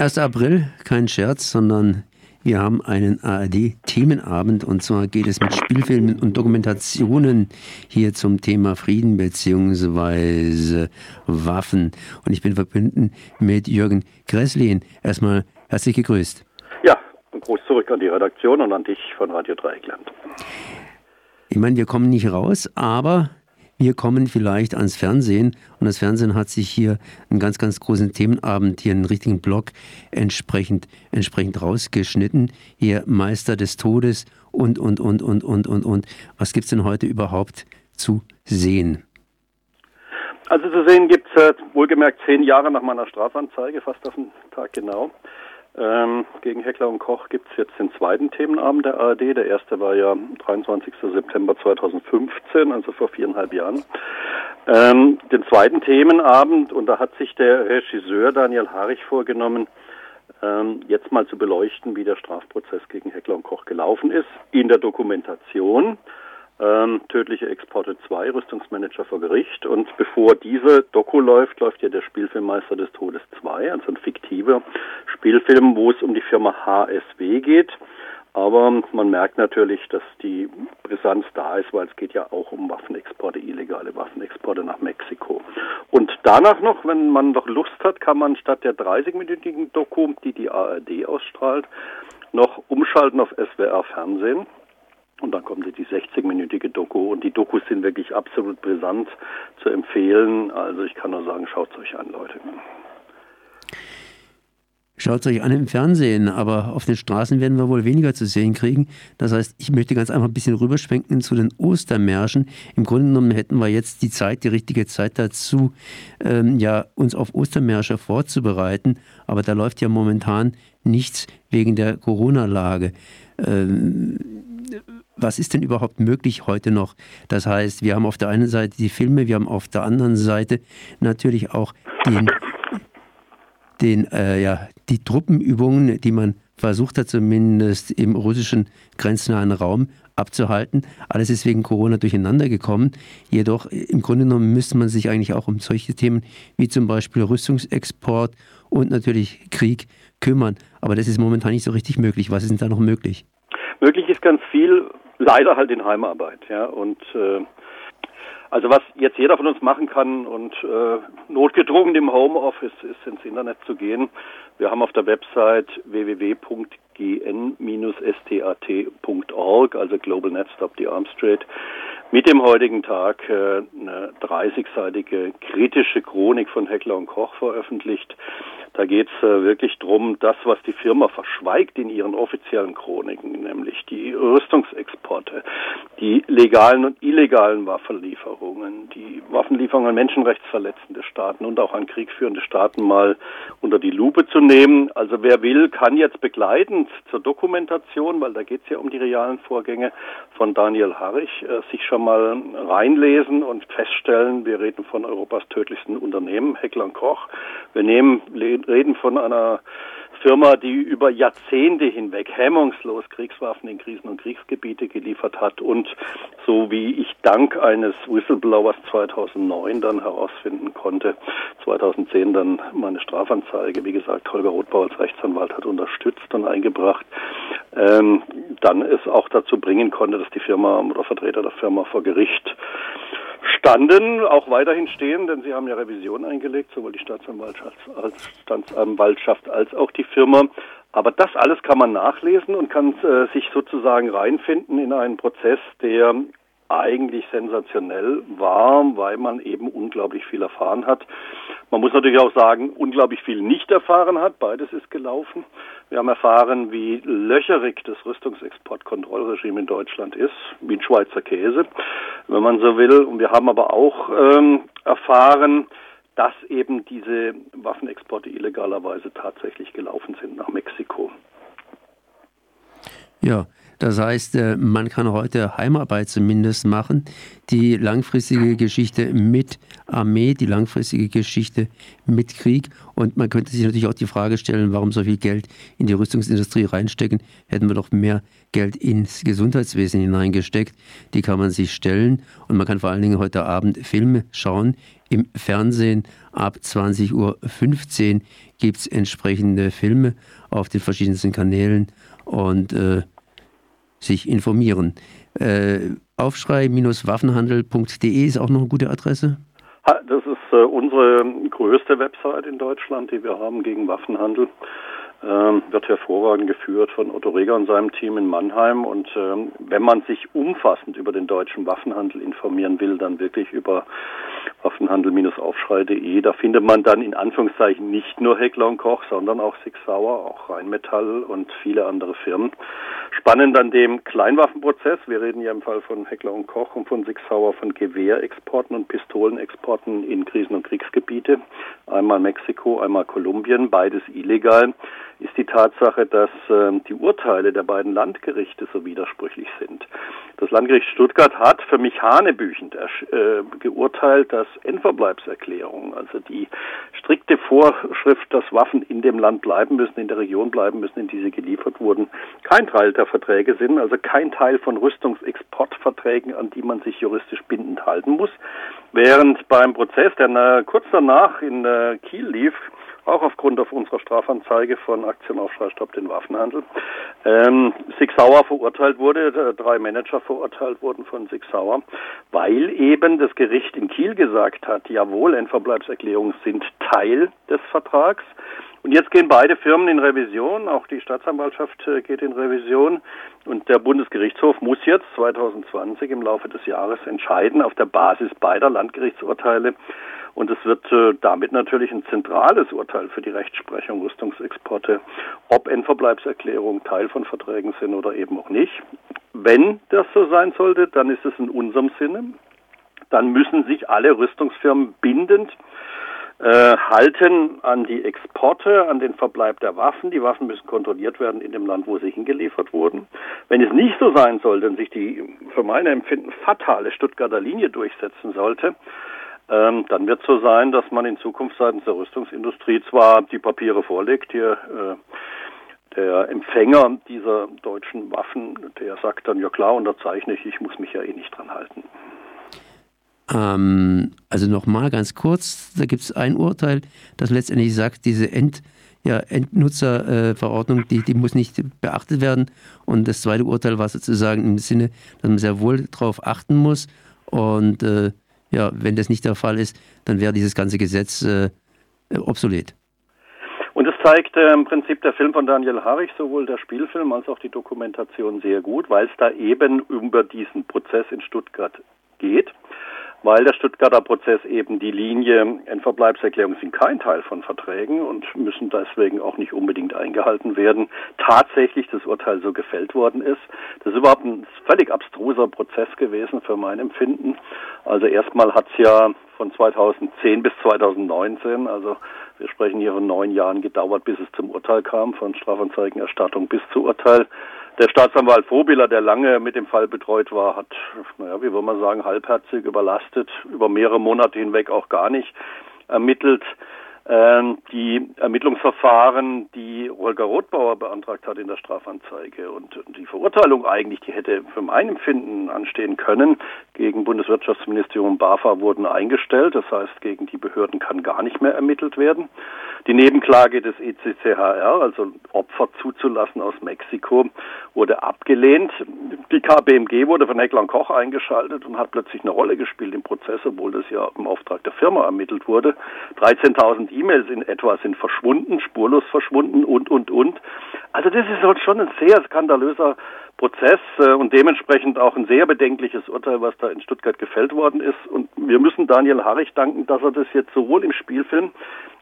1. April, kein Scherz, sondern wir haben einen ARD-Themenabend und zwar geht es mit Spielfilmen und Dokumentationen hier zum Thema Frieden bzw. Waffen. Und ich bin verbunden mit Jürgen Gresslin. Erstmal herzlich gegrüßt. Ja, ein Gruß zurück an die Redaktion und an dich von Radio Dreieckland. Ich meine, wir kommen nicht raus, aber wir kommen vielleicht ans Fernsehen und das Fernsehen hat sich hier einen ganz, ganz großen Themenabend, hier einen richtigen Blog entsprechend, entsprechend rausgeschnitten. Hier Meister des Todes und, und, und, und, und, und, und. Was gibt es denn heute überhaupt zu sehen? Also zu sehen gibt es äh, wohlgemerkt zehn Jahre nach meiner Strafanzeige, fast auf den Tag genau. Ähm, gegen Heckler und Koch gibt es jetzt den zweiten Themenabend der ARD. Der erste war ja 23. September 2015, also vor viereinhalb Jahren. Ähm, den zweiten Themenabend, und da hat sich der Regisseur Daniel Harich vorgenommen, ähm, jetzt mal zu beleuchten, wie der Strafprozess gegen Heckler und Koch gelaufen ist, in der Dokumentation ähm, Tödliche Exporte 2, Rüstungsmanager vor Gericht. Und bevor diese Doku läuft, läuft ja der Spielfilmmeister des Todes 2, also ein fiktiver Spielfilm, wo es um die Firma HSW geht. Aber man merkt natürlich, dass die Brisanz da ist, weil es geht ja auch um Waffenexporte, illegale Waffenexporte nach Mexiko. Und danach noch, wenn man noch Lust hat, kann man statt der 30-minütigen Doku, die die ARD ausstrahlt, noch umschalten auf SWR Fernsehen. Und dann kommt die 60-minütige Doku. Und die Dokus sind wirklich absolut brisant zu empfehlen. Also ich kann nur sagen, schaut es euch an, Leute. Schaut es euch an im Fernsehen, aber auf den Straßen werden wir wohl weniger zu sehen kriegen. Das heißt, ich möchte ganz einfach ein bisschen rüberschwenken zu den Ostermärschen. Im Grunde genommen hätten wir jetzt die Zeit, die richtige Zeit dazu, ähm, ja, uns auf Ostermärsche vorzubereiten. Aber da läuft ja momentan nichts wegen der Corona-Lage. Ähm, was ist denn überhaupt möglich heute noch? Das heißt, wir haben auf der einen Seite die Filme, wir haben auf der anderen Seite natürlich auch den, den, äh, ja, die Truppenübungen, die man versucht hat, zumindest im russischen grenznahen Raum abzuhalten. Alles ist wegen Corona durcheinander gekommen. Jedoch im Grunde genommen müsste man sich eigentlich auch um solche Themen wie zum Beispiel Rüstungsexport und natürlich Krieg kümmern. Aber das ist momentan nicht so richtig möglich. Was ist denn da noch möglich? Möglich ist ganz viel, leider halt in Heimarbeit, ja. Und äh, also was jetzt jeder von uns machen kann und äh, notgedrungen im Homeoffice ist ins Internet zu gehen. Wir haben auf der Website www.gn-stat.org, also Global Net Stop the Arms Trade, mit dem heutigen Tag äh, eine 30-seitige kritische Chronik von Heckler und Koch veröffentlicht. Da geht es äh, wirklich drum, das, was die Firma verschweigt in ihren offiziellen Chroniken, nämlich die Rüstungsexporte, die legalen und illegalen Waffenlieferungen, die Waffenlieferungen an menschenrechtsverletzende Staaten und auch an kriegführende Staaten mal unter die Lupe zu nehmen. Also wer will, kann jetzt begleitend zur Dokumentation, weil da geht es ja um die realen Vorgänge von Daniel Harrich, äh, sich schon mal reinlesen und feststellen, wir reden von Europas tödlichsten Unternehmen, Heckler Koch. Wir nehmen, reden von einer Firma, die über Jahrzehnte hinweg hemmungslos Kriegswaffen in Krisen- und Kriegsgebiete geliefert hat und so wie ich dank eines Whistleblowers 2009 dann herausfinden konnte, 2010 dann meine Strafanzeige, wie gesagt, Holger Rothbau als Rechtsanwalt hat unterstützt und eingebracht, ähm, dann es auch dazu bringen konnte, dass die Firma oder Vertreter der Firma vor Gericht standen, auch weiterhin stehen, denn sie haben ja Revision eingelegt, sowohl die Staatsanwaltschaft als, Staatsanwaltschaft als auch die Firma. Aber das alles kann man nachlesen und kann äh, sich sozusagen reinfinden in einen Prozess, der eigentlich sensationell war, weil man eben unglaublich viel erfahren hat. Man muss natürlich auch sagen, unglaublich viel nicht erfahren hat. Beides ist gelaufen. Wir haben erfahren, wie löcherig das Rüstungsexportkontrollregime in Deutschland ist, wie ein Schweizer Käse, wenn man so will. Und wir haben aber auch ähm, erfahren, dass eben diese Waffenexporte illegalerweise tatsächlich gelaufen sind nach Mexiko. Ja, das heißt, äh, man kann heute Heimarbeit zumindest machen. Die langfristige Geschichte mit Armee, die langfristige Geschichte mit Krieg. Und man könnte sich natürlich auch die Frage stellen, warum so viel Geld in die Rüstungsindustrie reinstecken. Hätten wir doch mehr Geld ins Gesundheitswesen hineingesteckt. Die kann man sich stellen. Und man kann vor allen Dingen heute Abend Filme schauen im Fernsehen. ab 20.15 Uhr gibt es entsprechende Filme auf den verschiedensten Kanälen und äh, sich informieren. Äh, Aufschrei-waffenhandel.de ist auch noch eine gute Adresse? Das ist äh, unsere größte Website in Deutschland, die wir haben gegen Waffenhandel ähm, wird hervorragend geführt von Otto Reger und seinem Team in Mannheim. Und ähm, wenn man sich umfassend über den deutschen Waffenhandel informieren will, dann wirklich über waffenhandel-aufschrei.de. Da findet man dann in Anführungszeichen nicht nur Heckler und Koch, sondern auch Sig Sauer, auch Rheinmetall und viele andere Firmen. Spannend an dem Kleinwaffenprozess, wir reden ja im Fall von Heckler und Koch und von Sig Sauer von Gewehrexporten und Pistolenexporten in Krisen- und Kriegsgebiete. Einmal Mexiko, einmal Kolumbien, beides illegal ist die Tatsache, dass äh, die Urteile der beiden Landgerichte so widersprüchlich sind. Das Landgericht Stuttgart hat für mich hanebüchend äh, geurteilt, dass Endverbleibserklärungen, also die strikte Vorschrift, dass Waffen in dem Land bleiben müssen, in der Region bleiben müssen, in die sie geliefert wurden, kein Teil der Verträge sind, also kein Teil von Rüstungsexportverträgen, an die man sich juristisch bindend halten muss. Während beim Prozess, der kurz danach in äh, Kiel lief, auch aufgrund auf unserer Strafanzeige von Aktion Aufschrei Stopp den Waffenhandel. Ähm, Sig Sauer verurteilt wurde, äh, drei Manager verurteilt wurden von Sig Sauer, weil eben das Gericht in Kiel gesagt hat, jawohl, Endverbleibserklärungen sind Teil des Vertrags. Und jetzt gehen beide Firmen in Revision, auch die Staatsanwaltschaft äh, geht in Revision und der Bundesgerichtshof muss jetzt 2020 im Laufe des Jahres entscheiden auf der Basis beider Landgerichtsurteile, und es wird äh, damit natürlich ein zentrales Urteil für die Rechtsprechung Rüstungsexporte, ob Endverbleibserklärungen Teil von Verträgen sind oder eben auch nicht. Wenn das so sein sollte, dann ist es in unserem Sinne. Dann müssen sich alle Rüstungsfirmen bindend äh, halten an die Exporte, an den Verbleib der Waffen. Die Waffen müssen kontrolliert werden in dem Land, wo sie hingeliefert wurden. Wenn es nicht so sein sollte und sich die für mein Empfinden fatale Stuttgarter Linie durchsetzen sollte, ähm, dann wird es so sein, dass man in Zukunft seitens der Rüstungsindustrie zwar die Papiere vorlegt, hier äh, der Empfänger dieser deutschen Waffen, der sagt dann, ja klar, unterzeichne ich, ich muss mich ja eh nicht dran halten. Ähm, also nochmal ganz kurz, da gibt es ein Urteil, das letztendlich sagt, diese End, ja, Endnutzerverordnung, äh, die, die muss nicht beachtet werden. Und das zweite Urteil war sozusagen im Sinne, dass man sehr wohl darauf achten muss. Und äh, ja, wenn das nicht der Fall ist, dann wäre dieses ganze Gesetz äh, obsolet. Und es zeigt äh, im Prinzip der Film von Daniel Harich, sowohl der Spielfilm als auch die Dokumentation sehr gut, weil es da eben über diesen Prozess in Stuttgart geht weil der Stuttgarter Prozess eben die Linie Endverbleibserklärungen sind kein Teil von Verträgen und müssen deswegen auch nicht unbedingt eingehalten werden, tatsächlich das Urteil so gefällt worden ist. Das ist überhaupt ein völlig abstruser Prozess gewesen für mein Empfinden. Also erstmal hat es ja von 2010 bis 2019, also wir sprechen hier von neun Jahren gedauert, bis es zum Urteil kam, von Strafanzeigenerstattung bis zu Urteil. Der Staatsanwalt Vobiller, der lange mit dem Fall betreut war, hat, naja, wie soll man sagen, halbherzig überlastet, über mehrere Monate hinweg auch gar nicht ermittelt. Ähm, die Ermittlungsverfahren, die Holger Rothbauer beantragt hat in der Strafanzeige und die Verurteilung eigentlich, die hätte für mein Empfinden anstehen können, gegen Bundeswirtschaftsministerium BAFA wurden eingestellt. Das heißt, gegen die Behörden kann gar nicht mehr ermittelt werden. Die Nebenklage des ECCHR, also Opfer zuzulassen aus Mexiko, wurde abgelehnt. Die KBMG wurde von Heckler Koch eingeschaltet und hat plötzlich eine Rolle gespielt im Prozess, obwohl das ja im Auftrag der Firma ermittelt wurde. 13.000 E-Mails in etwa sind verschwunden, spurlos verschwunden und, und, und. Also das ist halt schon ein sehr skandalöser Prozess äh, und dementsprechend auch ein sehr bedenkliches Urteil, was da in Stuttgart gefällt worden ist. Und wir müssen Daniel Harrich danken, dass er das jetzt sowohl im Spielfilm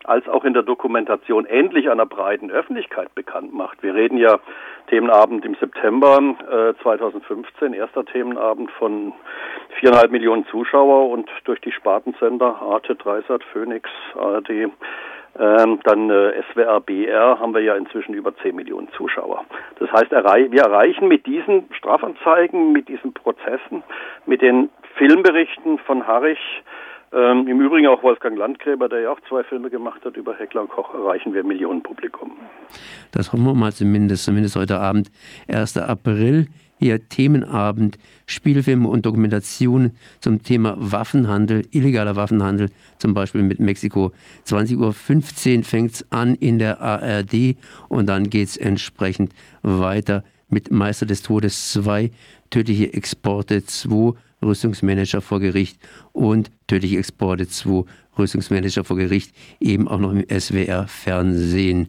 als auch in der Dokumentation endlich einer breiten Öffentlichkeit bekannt macht. Wir reden ja Themenabend im September äh, 2015, erster Themenabend von viereinhalb Millionen Zuschauer und durch die Spartensender Arte, Dreisat, Phoenix, ARD, ähm, dann äh, SWR, BR haben wir ja inzwischen über 10 Millionen Zuschauer. Das heißt, errei wir erreichen mit diesen Strafanzeigen, mit diesen Prozessen, mit den Filmberichten von Harrich, ähm, Im Übrigen auch Wolfgang Landgräber, der ja auch zwei Filme gemacht hat über Heckler und Koch, erreichen wir Millionenpublikum. Das hoffen wir mal zumindest, zumindest heute Abend. 1. April hier Themenabend, Spielfilme und Dokumentationen zum Thema Waffenhandel, illegaler Waffenhandel, zum Beispiel mit Mexiko. 20.15 Uhr fängt es an in der ARD und dann geht es entsprechend weiter mit Meister des Todes 2, tödliche Exporte 2, Rüstungsmanager vor Gericht und tödliche Exporte 2, Rüstungsmanager vor Gericht, eben auch noch im SWR-Fernsehen.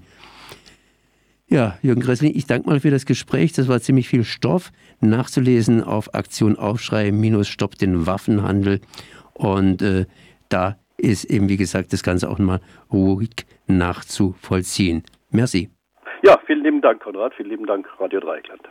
Ja, Jürgen Gressling, ich danke mal für das Gespräch. Das war ziemlich viel Stoff. Nachzulesen auf Aktion Aufschrei minus Stopp den Waffenhandel. Und äh, da ist eben, wie gesagt, das Ganze auch mal ruhig nachzuvollziehen. Merci. Ja, vielen lieben Dank, Konrad. Vielen lieben Dank, Radio Dreieckland.